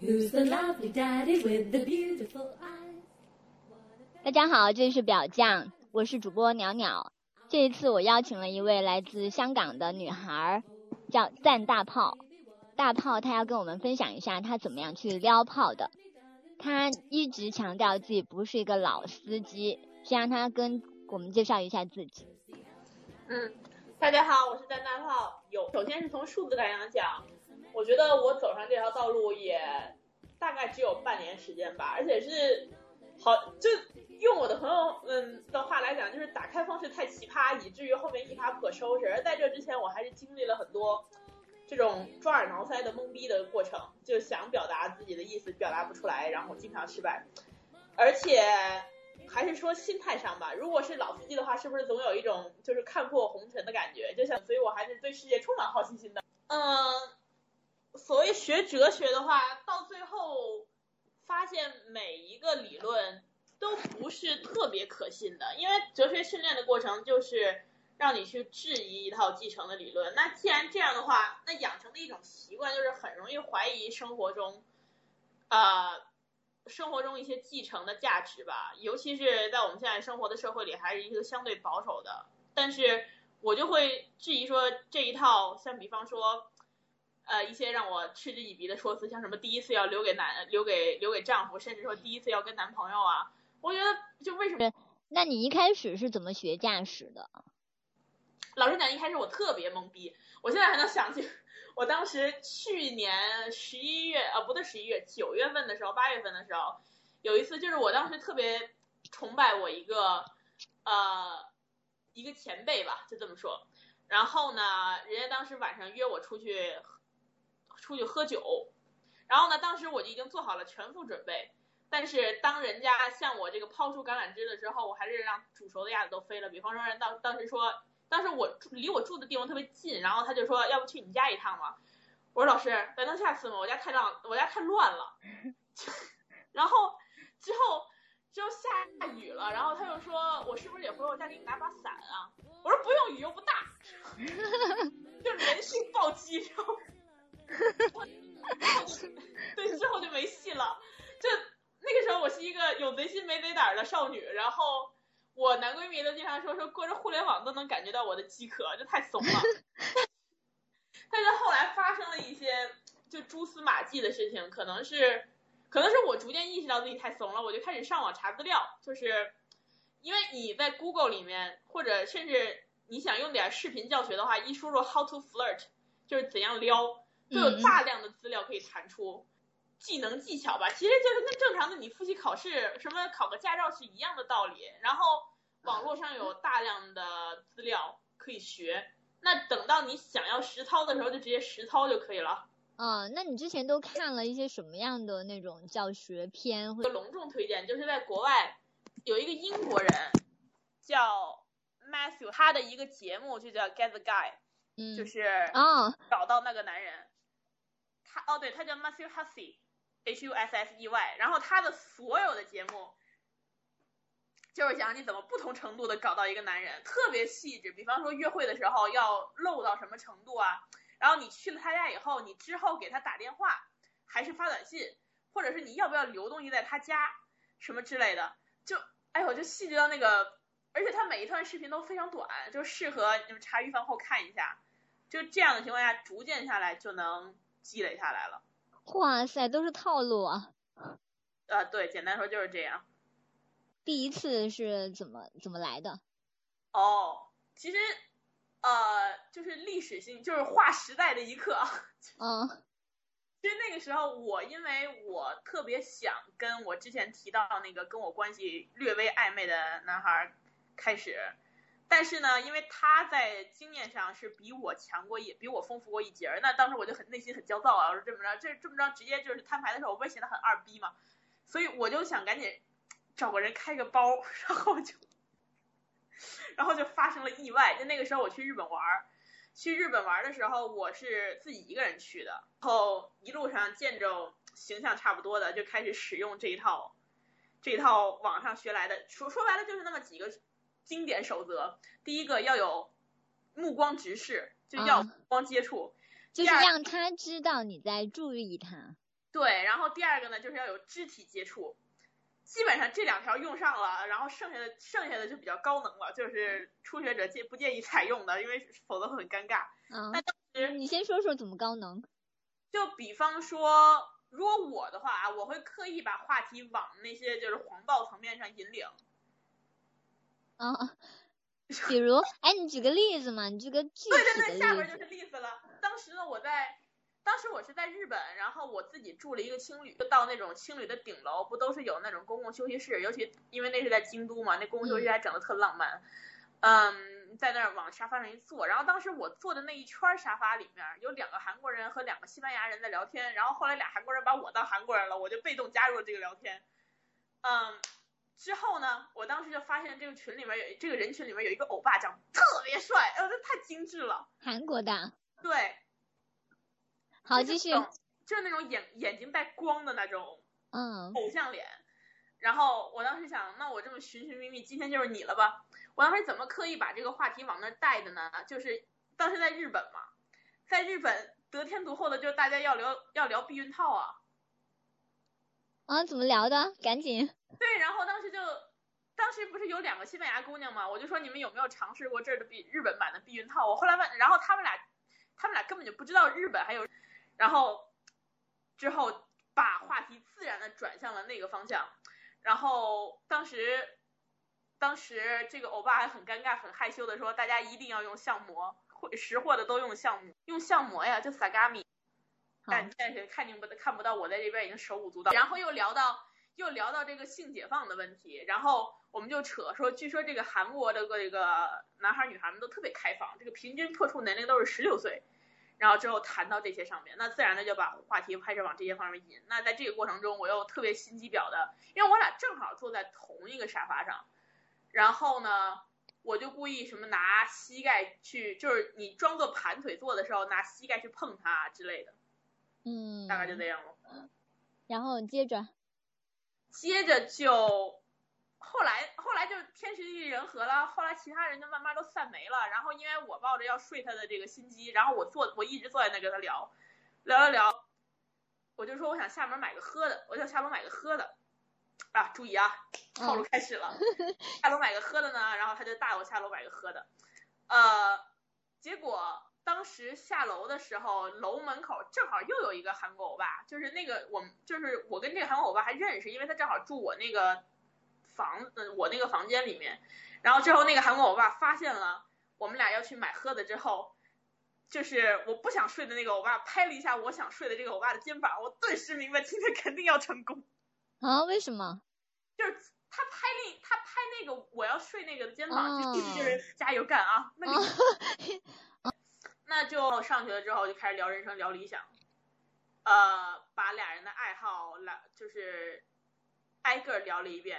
Who's the lovely daddy with the beautiful eyes? 大家好，这里是表酱，我是主播袅袅。这一次我邀请了一位来自香港的女孩，叫赞大炮。大炮她要跟我们分享一下她怎么样去撩炮的。她一直强调自己不是一个老司机，先让她跟我们介绍一下自己。嗯，大家好，我是赞大炮。有，首先是从数字感上讲，我觉得我走上这条道路也大概只有半年时间吧，而且是好，就用我的朋友们的话来讲，就是打开方式太奇葩，以至于后面一发不可收拾。而在这之前，我还是经历了很多这种抓耳挠腮的懵逼的过程，就想表达自己的意思，表达不出来，然后经常失败，而且。还是说心态上吧。如果是老司机的话，是不是总有一种就是看破红尘的感觉？就像，所以我还是对世界充满好奇心的。嗯，所谓学哲学的话，到最后发现每一个理论都不是特别可信的，因为哲学训练的过程就是让你去质疑一套继承的理论。那既然这样的话，那养成的一种习惯就是很容易怀疑生活中，啊。生活中一些继承的价值吧，尤其是在我们现在生活的社会里，还是一个相对保守的。但是我就会质疑说，这一套像比方说，呃，一些让我嗤之以鼻的说辞，像什么第一次要留给男留给留给丈夫，甚至说第一次要跟男朋友啊，我觉得就为什么？那你一开始是怎么学驾驶的？老实讲，一开始我特别懵逼，我现在还能想起。我当时去年十一月，啊，不对，十一月九月份的时候，八月份的时候，有一次就是我当时特别崇拜我一个呃一个前辈吧，就这么说。然后呢，人家当时晚上约我出去出去喝酒，然后呢，当时我就已经做好了全副准备。但是当人家向我这个抛出橄榄枝的时候，我还是让煮熟的鸭子都飞了。比方说，人当当时说。当时我住离我住的地方特别近，然后他就说要不去你家一趟嘛。我说老师，咱能下次吗？我家太乱，我家太乱了。然后之后之后下雨了，然后他又说我是不是得回我家给你拿把伞啊？我说不用，雨又不大。就人性暴击，然后 对之后就没戏了。就那个时候我是一个有贼心没贼胆的少女，然后。我男闺蜜都经常说说过着互联网都能感觉到我的饥渴，这太怂了。但是后来发生了一些就蛛丝马迹的事情，可能是可能是我逐渐意识到自己太怂了，我就开始上网查资料，就是因为你在 Google 里面或者甚至你想用点视频教学的话，一输入 How to flirt 就是怎样撩，就有大量的资料可以弹出。技能技巧吧，其实就是跟正常的你复习考试什么考个驾照是一样的道理。然后网络上有大量的资料可以学，那等到你想要实操的时候就直接实操就可以了。嗯，那你之前都看了一些什么样的那种教学片？或者隆重推荐，就是在国外有一个英国人叫 Matthew，他的一个节目就叫 Get the Guy，嗯，就是啊找到那个男人。他哦，对他叫 Matthew Hussey。H U S S E Y，然后他的所有的节目就是讲你怎么不同程度的搞到一个男人，特别细致。比方说约会的时候要露到什么程度啊？然后你去了他家以后，你之后给他打电话还是发短信，或者是你要不要留东西在他家什么之类的？就哎呦，就细致到那个，而且他每一段视频都非常短，就适合你们茶余饭后看一下。就这样的情况下，逐渐下来就能积累下来了。哇塞，都是套路啊！啊，对，简单说就是这样。第一次是怎么怎么来的？哦，其实呃，就是历史性，就是划时代的一刻。嗯。其实那个时候，我因为我特别想跟我之前提到那个跟我关系略微暧昧的男孩开始。但是呢，因为他在经验上是比我强过一，比我丰富过一截儿，那当时我就很内心很焦躁啊，我说这么着，这这么着直接就是摊牌的时候，我不会显得很二逼嘛，所以我就想赶紧找个人开个包，然后就，然后就发生了意外。就那个时候我去日本玩儿，去日本玩的时候我是自己一个人去的，然后一路上见着形象差不多的，就开始使用这一套，这一套网上学来的，说说白了就是那么几个。经典守则，第一个要有目光直视，就要目光接触，就是让他知道你在注意他。对，然后第二个呢，就是要有肢体接触。基本上这两条用上了，然后剩下的剩下的就比较高能了，就是初学者介不建议采用的，因为否则会很尴尬。嗯那，当时你先说说怎么高能？就比方说，如果我的话啊，我会刻意把话题往那些就是黄暴层面上引领。啊，比如，哎，你举个例子嘛，你举个具对对对，体的例子。下边就是例子了。当时呢，我在，当时我是在日本，然后我自己住了一个青旅，就到那种青旅的顶楼，不都是有那种公共休息室？尤其因为那是在京都嘛，那公共休息室还整的特浪漫。嗯，在那儿往沙发上一坐，然后当时我坐的那一圈沙发里面有两个韩国人和两个西班牙人在聊天，然后后来俩韩国人把我当韩国人了，我就被动加入了这个聊天。嗯，之后呢，我当时就发现这个群里面有这个人群里面有一个欧巴长得特别帅，哎呦，这太精致了。韩国的，对，好，就是继续就是那种眼眼睛带光的那种嗯偶像脸。然后我当时想，那我这么寻寻觅觅，今天就是你了吧？我当时怎么刻意把这个话题往那儿带的呢？就是当时在日本嘛，在日本得天独厚的就是大家要聊要聊避孕套啊。啊，怎么聊的？赶紧。对，然后当时就，当时不是有两个西班牙姑娘嘛，我就说你们有没有尝试过这儿的避日本版的避孕套？我后来问，然后他们俩，他们俩根本就不知道日本还有，然后之后把话题自然的转向了那个方向，然后当时，当时这个欧巴还很尴尬、很害羞的说，大家一定要用相膜，会识货的都用相膜，用相膜呀，就萨嘎米。但但是看见不看不到我在这边已经手舞足蹈，然后又聊到又聊到这个性解放的问题，然后我们就扯说，据说这个韩国的这个男孩女孩们都特别开放，这个平均破处年龄都是十六岁，然后之后谈到这些上面，那自然的就把话题开始往这些方面引。那在这个过程中，我又特别心机婊的，因为我俩正好坐在同一个沙发上，然后呢。我就故意什么拿膝盖去，就是你装作盘腿坐的时候，拿膝盖去碰他之类的，嗯，大概就这样了。然后接着，接着就后来后来就天时地利人和了，后来其他人就慢慢都散没了。然后因为我抱着要睡他的这个心机，然后我坐我一直坐在那跟他聊，聊聊聊，我就说我想下门买个喝的，我想下楼买个喝的。啊，注意啊，套路开始了。下楼买个喝的呢，然后他就带我下楼买个喝的，呃，结果当时下楼的时候，楼门口正好又有一个韩国欧巴，就是那个我们就是我跟这个韩国欧巴还认识，因为他正好住我那个房子我那个房间里面，然后之后那个韩国欧巴发现了我们俩要去买喝的之后。就是我不想睡的那个欧巴拍了一下我想睡的这个欧巴的肩膀，我顿时明白今天肯定要成功。啊，为什么？就是他拍那他拍那个我要睡那个的肩膀，就哦意思就是加油干啊，那个。那就上学了之后就开始聊人生聊理想，呃，把俩人的爱好来就是挨个聊了一遍。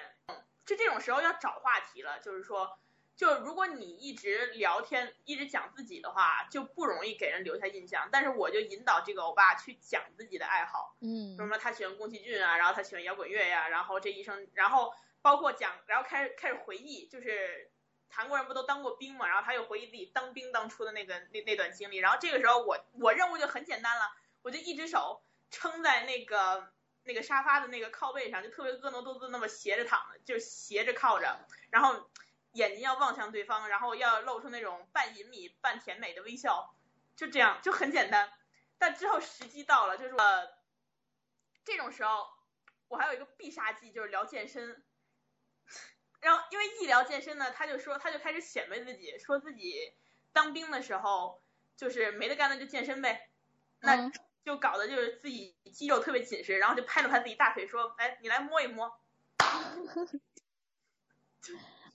就这种时候要找话题了，就是说，就如果你一直聊天一直讲自己的话，就不容易给人留下印象。但是我就引导这个欧巴去讲自己的爱好。嗯什么他喜欢宫崎骏啊，然后他喜欢摇滚乐呀、然后这一生，然后包括讲，然后开始开始回忆，就是韩国人不都当过兵嘛，然后他又回忆自己当兵当初的那个那那段经历，然后这个时候我我任务就很简单了，我就一只手撑在那个那个沙发的那个靠背上，就特别婀娜多姿那么斜着躺着，就斜着靠着，然后眼睛要望向对方，然后要露出那种半隐秘半甜美的微笑，就这样就很简单。但之后时机到了，就是呃，这种时候我还有一个必杀技，就是聊健身。然后因为一聊健身呢，他就说他就开始显摆自己，说自己当兵的时候就是没得干那就健身呗，那嗯就搞得就是自己肌肉特别紧实，然后就拍了拍自己大腿说，哎，你来摸一摸。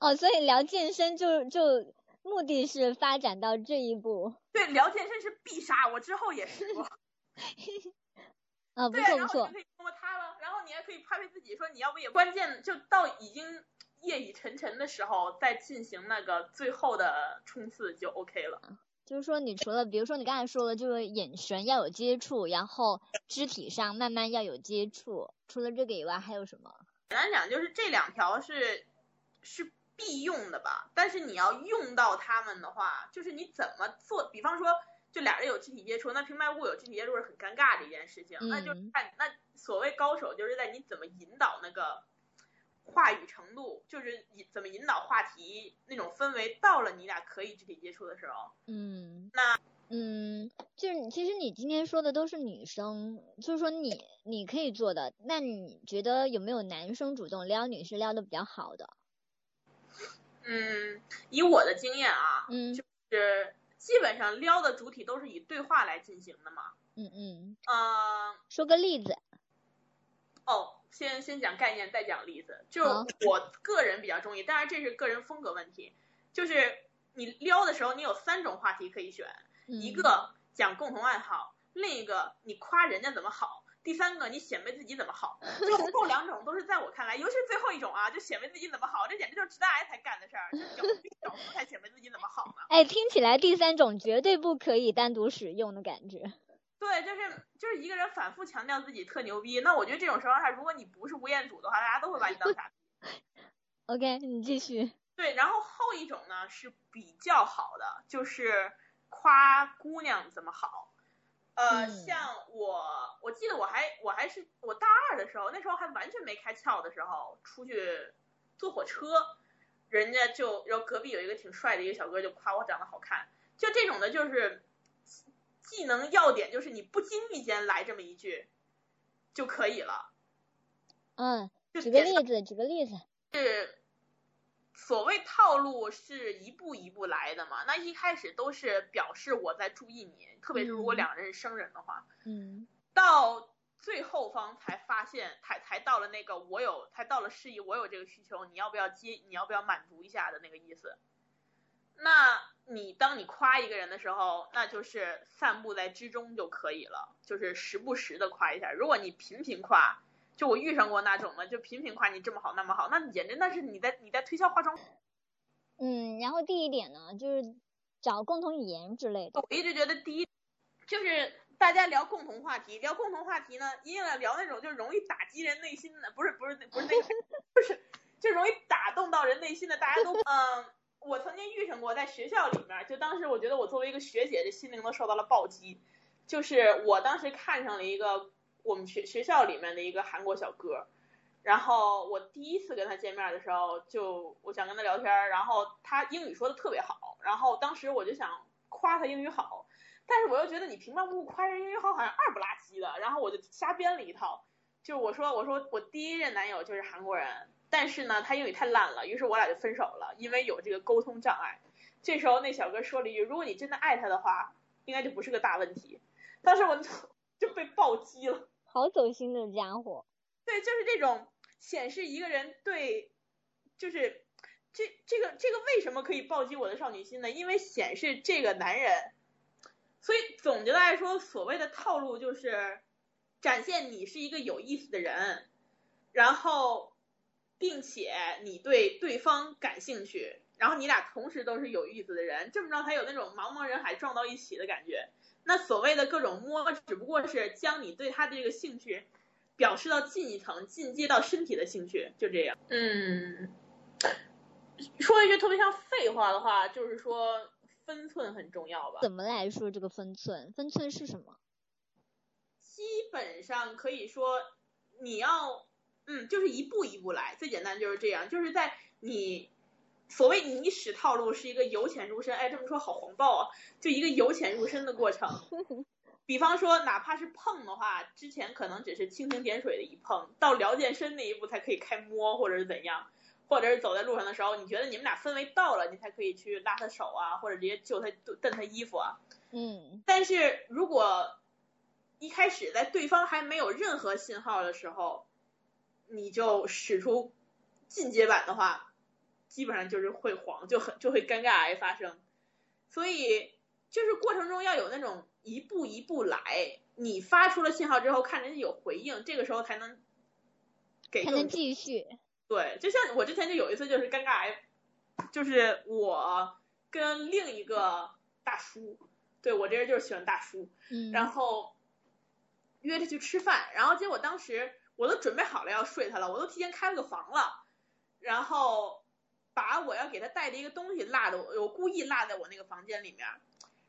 哦，所以聊健身就就目的是发展到这一步。对，聊健身是必杀，我之后也试过。啊，不对，错不错然后你就，可以摸摸他了，然后你还可以拍拍自己，说你要不也关键就到已经夜已沉沉的时候，再进行那个最后的冲刺就 OK 了。就是说你除了比如说你刚才说了，就是眼神要有接触，然后肢体上慢慢要有接触，除了这个以外还有什么？简单讲就是这两条是是必用的吧，但是你要用到它们的话，就是你怎么做，比方说就俩人有肢体接触，那平白无故有肢体接触是很尴尬的一件事情，那就嗯看那所谓高手，就是在你怎么引导那个话语程度，就是引怎么引导话题那种氛围，到了你俩可以肢体接触的时候，嗯，那嗯，就是你其实你今天说的都是女生，就是说你你可以做的，那你觉得有没有男生主动撩女士撩的比较好的？嗯，以我的经验啊，嗯就是基本上撩的主体都是以对话来进行的嘛。嗯嗯，嗯、说个例子。哦，先先讲概念，再讲例子。就我个人比较中意，当然这是个人风格问题。就是你撩的时候，你有三种话题可以选，嗯、一个讲共同爱好，另一个你夸人家怎么好，第三个你显摆自己怎么好。就后两种都是在我看来，尤其是最后一种啊，就显摆自己怎么好，这简直就是直男癌才干的事儿，就屌丝屌丝才显摆自己怎么好呢。哎，听起来第三种绝对不可以单独使用的感觉。对，就是就是一个人反复强调自己特牛逼，那我觉得这种情况下如果你不是吴彦祖的话，大家都会把你当傻逼。OK，你继续。对，然后后一种呢是比较好的，就是夸姑娘怎么好。呃，嗯像我，我记得我还我还是我大二的时候，那时候还完全没开窍的时候，出去坐火车，人家就然后隔壁有一个挺帅的一个小哥就夸我长得好看，就这种的，就是技能要点就是你不经意间来这么一句就可以了。嗯，举个例子，举个例子。是所谓套路是一步一步来的嘛？那一开始都是表示我在注意你，特别是如果嗯两人是生人的话，嗯到最后方才发现，才才到了那个我有，才到了示意我有这个需求，你要不要接？你要不要满足一下的那个意思？那你当你夸一个人的时候，那就是散布在之中就可以了，就是时不时的夸一下。如果你频频夸，就我遇上过那种的，就频频夸你这么好那么好，那简直那是你在你在推销化妆嗯，然后第一点呢，就是找共同语言之类的。我一直觉得第一就是大家聊共同话题，聊共同话题呢，一定要聊那种就是容易打击人内心的，不是不是不是那种，不是就容易打动到人内心的，大家都嗯。我曾经遇上过，在学校里面，就当时我觉得我作为一个学姐，这心灵都受到了暴击。就是我当时看上了一个我们学学校里面的一个韩国小哥，然后我第一次跟他见面的时候，就我想跟他聊天，然后他英语说的特别好，然后当时我就想夸他英语好，但是我又觉得你平白无故夸人英语好，好像二不拉几的，然后我就瞎编了一套，就我说我说我第一任男友就是韩国人，但是呢他英语太烂了，于是我俩就分手了，因为有这个沟通障碍。这时候那小哥说了一句：“如果你真的爱他的话，应该就不是个大问题。”当时我就就被暴击了。好走心的家伙。对，就是这种显示一个人对，就是这这个这个为什么可以暴击我的少女心呢？因为显示这个男人，所以总结来说，所谓的套路就是展现你是一个有意思的人，然后并且你对对方感兴趣，然后你俩同时都是有意思的人，这么着才有那种茫茫人海撞到一起的感觉。那所谓的各种摸，只不过是将你对他的这个兴趣表示到进一层，进阶到身体的兴趣，就这样。嗯，说一句特别像废话的话，就是说分寸很重要吧。怎么来说这个分寸？分寸是什么？基本上可以说，你要，嗯，就是一步一步来，最简单就是这样，就是在你所谓你使套路是一个由浅入深，哎，这么说好黄暴啊，就一个由浅入深的过程。比方说，哪怕是碰的话，之前可能只是蜻蜓点水的一碰，到聊健身那一步才可以开摸，或者是怎样，或者是走在路上的时候，你觉得你们俩氛围到了，你才可以去拉他手啊，或者直接救他蹬他衣服啊。嗯但是如果一开始在对方还没有任何信号的时候，你就使出进阶版的话，基本上就是会黄，就很就会尴尬癌发生。所以就是过程中要有那种一步一步来，你发出了信号之后，看人家有回应，这个时候才能给才能继续。对，就像我之前就有一次就是尴尬癌，就是我跟另一个大叔，对我这人就是喜欢大叔，嗯，然后约他去吃饭，然后结果当时我都准备好了要睡他了，我都提前开了个房了，然后把我要给他带的一个东西落的我，我故意落在我那个房间里面，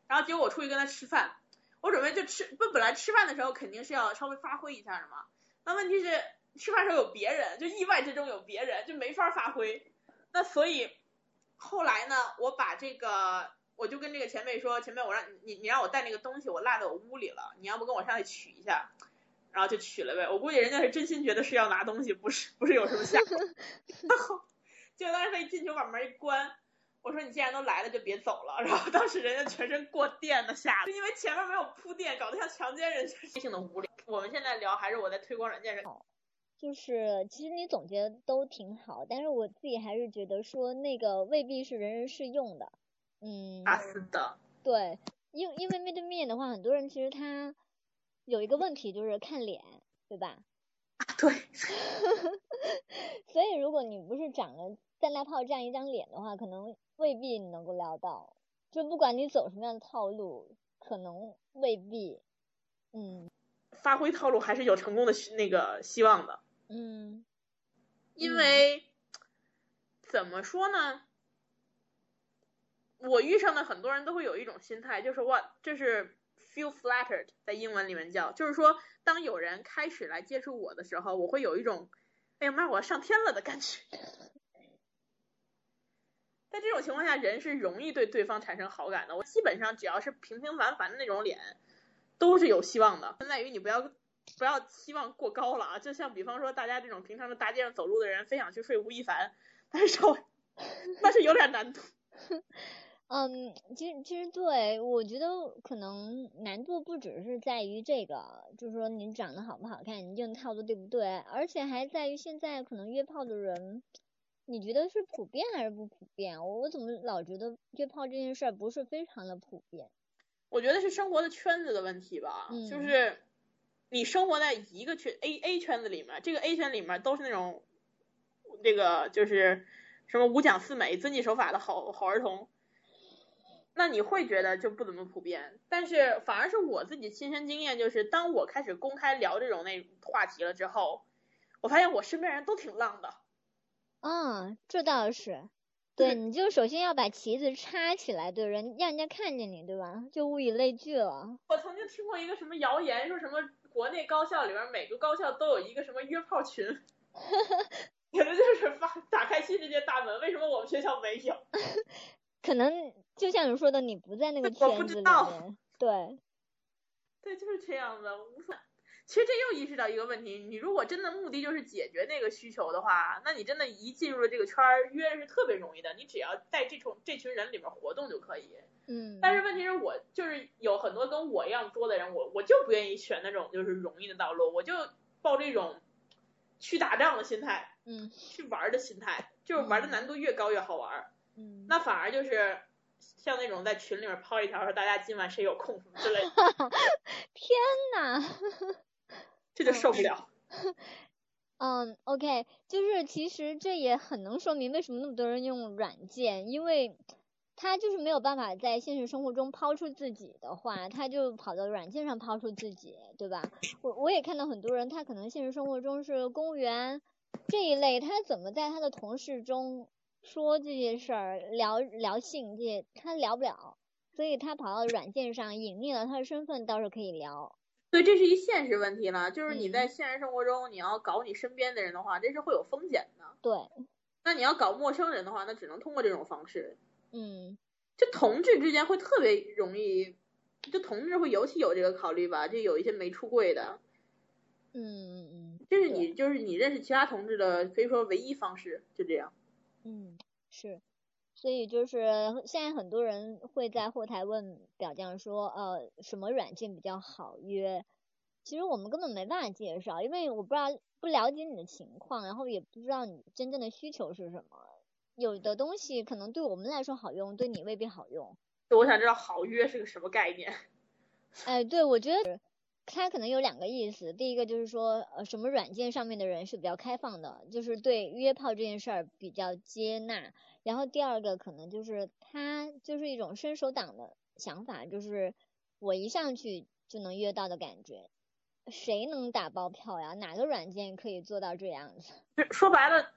然后结果我出去跟他吃饭，我准备就吃，不本来吃饭的时候肯定是要稍微发挥一下的嘛，那问题是吃饭时候有别人，就意外之中有别人，就没法发挥。那所以后来呢，我把这个，我就跟这个前辈说，前辈，我让你你让我带那个东西，我落在我屋里了，你要不跟我上去取一下，然后就取了呗。我估计人家是真心觉得是要拿东西，不是不是有什么下。然后结果当时他一进去，我把门一关。我说你既然都来了，就别走了。然后当时人家全身过电的吓，因为前面没有铺垫，搞得像强奸人性的无聊。我们现在聊还是我在推广软件上。就是其实你总结的都挺好，但是我自己还是觉得说那个未必是人人适用的。嗯，啊是的。对，因因为面对面的话，很多人其实他有一个问题就是看脸，对吧？啊对。所以如果你不是长了三大炮这样一张脸的话，可能。未必你能够撩到，就不管你走什么样的套路，可能未必，嗯，发挥套路还是有成功的那个希望的，嗯，因为怎么说呢，我遇上的很多人都会有一种心态，就是 what，这是 feel flattered，在英文里面叫，就是说当有人开始来接触我的时候，我会有一种，哎呀妈，我要上天了的感觉。在这种情况下，人是容易对对方产生好感的。我基本上只要是平平凡凡的那种脸，都是有希望的。在于你不要不要期望过高了啊！就像比方说，大家这种平常在大街上走路的人，非想去睡吴亦凡，但是稍微那是有点难度。嗯，其实其实对我觉得可能难度不只是在于这个，就是说你长得好不好看，你用套路对不对，而且还在于现在可能约炮的人。你觉得是普遍还是不普遍？我我怎么老觉得约炮这件事儿不是非常的普遍？我觉得是生活的圈子的问题吧，就是你生活在一个圈 A A 圈子里面，这个 A 圈里面都是那种这个就是什么五讲四美、遵纪守法的好好儿童，那你会觉得就不怎么普遍。但是反而是我自己亲身经验，就是当我开始公开聊这种那话题了之后，我发现我身边人都挺浪的。嗯，这倒是，对，你就首先要把旗子插起来，对人让人家看见你，对吧？就物以类聚了。我曾经听过一个什么谣言，说什么国内高校里边每个高校都有一个什么约炮群，简直就是发打开新世界大门。为什么我们学校没有？可能就像你说的，你不在那个圈子里面。对，对，就是这样的。其实这又意识到一个问题，你如果真的目的就是解决那个需求的话，那你真的一进入了这个圈儿，约是特别容易的，你只要在这种这群人里面活动就可以。嗯。但是问题是我就是有很多跟我一样多的人，我我就不愿意选那种就是容易的道路，我就抱这种去打仗的心态，嗯，去玩的心态，就是玩的难度越高越好玩。嗯。那反而就是像那种在群里面抛一条说大家今晚谁有空什么之类的。天呐！这就受不了。嗯，OK，就是其实这也很能说明为什么那么多人用软件，因为他就是没有办法在现实生活中抛出自己的话，他就跑到软件上抛出自己，对吧？我我也看到很多人，他可能现实生活中是公务员这一类，他怎么在他的同事中说这些事儿，聊聊性这些，他聊不了，所以他跑到软件上隐匿了他的身份，倒是可以聊。对，这是一现实问题了，就是你在现实生活中，你要搞你身边的人的话，这是会有风险的。对，那你要搞陌生人的话，那只能通过这种方式。嗯，就同志之间会特别容易，就同志会尤其有这个考虑吧，就有一些没出柜的。嗯嗯嗯，这是你就是你认识其他同志的可以说唯一方式，就这样。嗯，是。所以就是现在很多人会在后台问表匠说，呃，什么软件比较好约？其实我们根本没办法介绍，因为我不知道不了解你的情况，然后也不知道你真正的需求是什么。有的东西可能对我们来说好用，对你未必好用。我想知道好约是个什么概念？哎，对，我觉得它可能有两个意思。第一个就是说，呃，什么软件上面的人是比较开放的，就是对约炮这件事儿比较接纳。然后第二个可能就是他就是一种伸手党的想法，就是我一上去就能约到的感觉，谁能打包票呀？哪个软件可以做到这样子？说白了，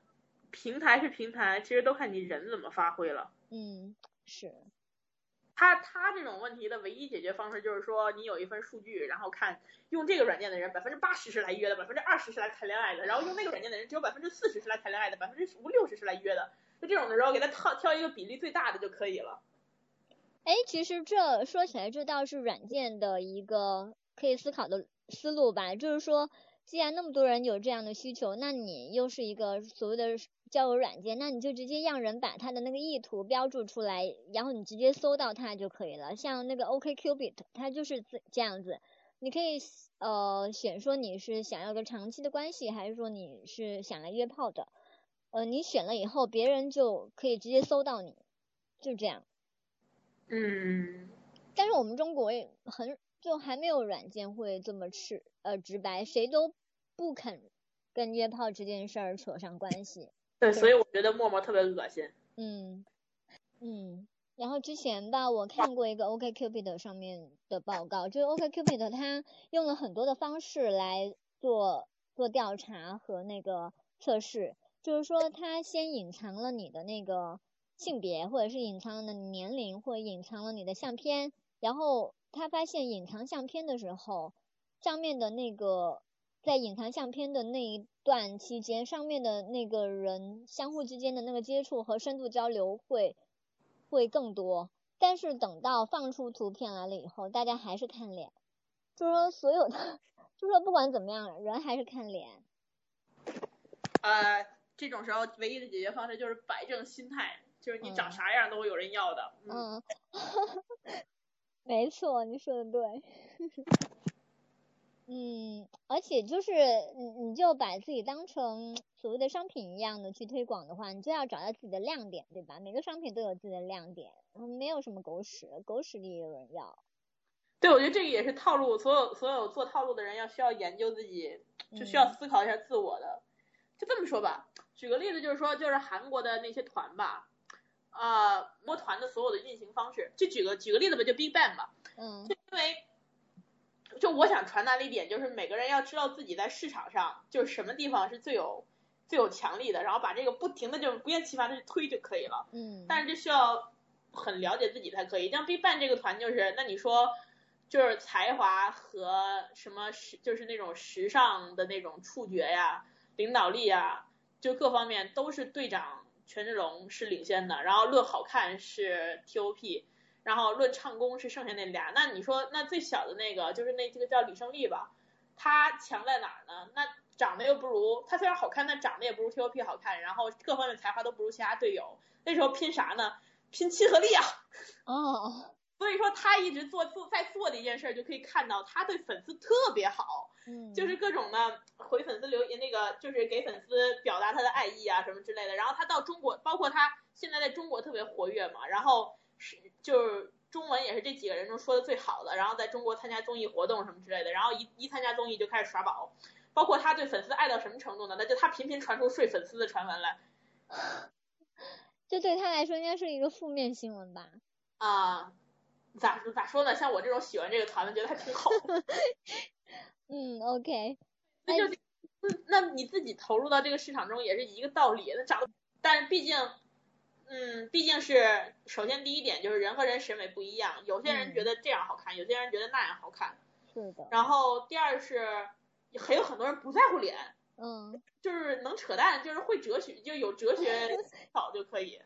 平台是平台，其实都看你人怎么发挥了。嗯，是。他他这种问题的唯一解决方式就是说，你有一份数据，然后看用这个软件的人百分之八十是来约的，百分之二十是来谈恋爱的，然后用那个软件的人只有百分之四十是来谈恋爱的，百分之五六十是来约的。就这种的时候，给他挑挑一个比例最大的就可以了。哎，其实这说起来，这倒是软件的一个可以思考的思路吧。就是说，既然那么多人有这样的需求，那你又是一个所谓的交友软件，那你就直接让人把他的那个意图标注出来，然后你直接搜到他就可以了。像那个 OKCupid，它就是这这样子，你可以呃选说你是想要个长期的关系，还是说你是想来约炮的。呃，你选了以后，别人就可以直接搜到你，就这样。嗯，但是我们中国也很就还没有软件会这么直呃直白，谁都不肯跟约炮这件事儿扯上关系。对，所以我觉得默默特别恶心。嗯嗯，然后之前吧，我看过一个 OKCupid 上面的报告，就是 OKCupid 它用了很多的方式来做做调查和那个测试，就是说它先隐藏了你的那个。性别，或者是隐藏了年龄，或者隐藏了你的相片，然后他发现隐藏相片的时候，上面的那个在隐藏相片的那一段期间，上面的那个人相互之间的那个接触和深度交流会会更多。但是等到放出图片来了以后，大家还是看脸，就是说所有的，就是说不管怎么样，人还是看脸。呃，这种时候唯一的解决方式就是摆正心态。就是你长啥样都会有人要的。嗯，没错，你说的对。嗯，而且就是你你就把自己当成所谓的商品一样的去推广的话，你就要找到自己的亮点，对吧？每个商品都有自己的亮点，没有什么狗屎，狗屎的也有人要。对，我觉得这个也是套路，所有所有做套路的人要需要研究自己，就需要思考一下自我的。就这么说吧，举个例子，就是说，就是韩国的那些团吧。啊，摸团的所有的运行方式，就举个举个例子吧，就 Big Bang 吧，嗯，就因为，就我想传达的一点就是，每个人要知道自己在市场上就是什么地方是最有最有强力的，然后把这个不停的就不厌其烦的推就可以了，嗯，但是这需要很了解自己才可以。像 Big Bang 这个团就是，那你说就是才华和什么时就是那种时尚的那种触觉呀、领导力啊，就各方面都是队长。权志龙是领先的，然后论好看是 T.O.P，然后论唱功是剩下那俩。那你说那最小的那个就是那这个叫李胜利吧，他强在哪儿呢？那长得又不如他虽然好看，但长得也不如 T.O.P 好看，然后各方面才华都不如其他队友。那时候拼啥呢？拼亲和力啊！哦。所以说他一直做做在做的一件事，就可以看到他对粉丝特别好，嗯，就是各种的回粉丝留言，那个就是给粉丝表达他的爱意啊什么之类的。然后他到中国，包括他现在在中国特别活跃嘛，然后是就是中文也是这几个人中说的最好的。然后在中国参加综艺活动什么之类的，然后一一参加综艺就开始耍宝，包括他对粉丝爱到什么程度呢？那就他频频传出睡粉丝的传闻来，这对他来说应该是一个负面新闻吧？啊。咋咋说呢？像我这种喜欢这个团的，觉得还挺好。嗯，OK。那就，那你自己投入到这个市场中也是一个道理。那长得，但是毕竟，嗯，毕竟是首先第一点就是人和人审美不一样，有些人觉得这样好看，有些人觉得那样好看。是的。然后第二是，还有很多人不在乎脸。嗯。就是能扯淡，就是会哲学，就有哲学 思考就可以。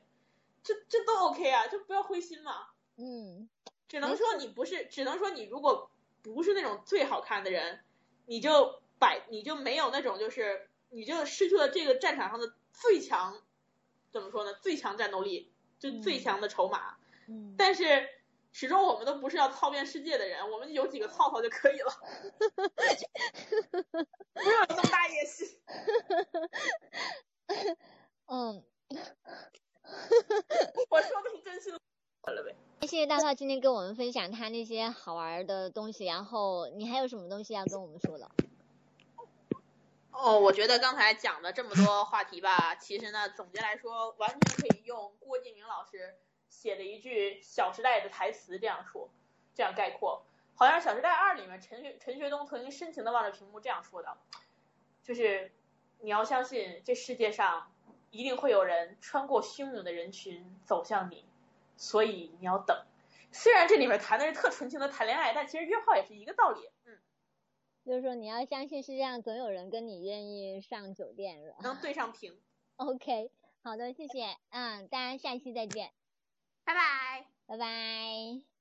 这这都 OK 啊，就不要灰心嘛。嗯。只能说你不是，只能说你如果不是那种最好看的人，你就摆，你就没有那种就是，你就失去了这个战场上的最强，怎么说呢？最强战斗力，就最强的筹码。嗯。但是始终我们都不是要操遍世界的人，我们有几个套套就可以了。不要有那么大野心。嗯。我说的是真心。好了呗。谢谢大炮今天跟我们分享他那些好玩的东西，然后你还有什么东西要跟我们说的？哦，我觉得刚才讲的这么多话题吧，其实呢，总结来说，完全可以用郭敬明老师写的一句《小时代》的台词这样说，这样概括。好像《小时代二》里面陈学陈学冬曾经深情的望着屏幕这样说的，就是你要相信这世界上一定会有人穿过汹涌的人群走向你。所以你要等，虽然这里面谈的是特纯情的谈恋爱，但其实约炮也是一个道理。嗯，就是说你要相信世界上总有人跟你愿意上酒店？能对上屏。OK，好的，谢谢，嗯，大家下期再见，拜拜。拜拜。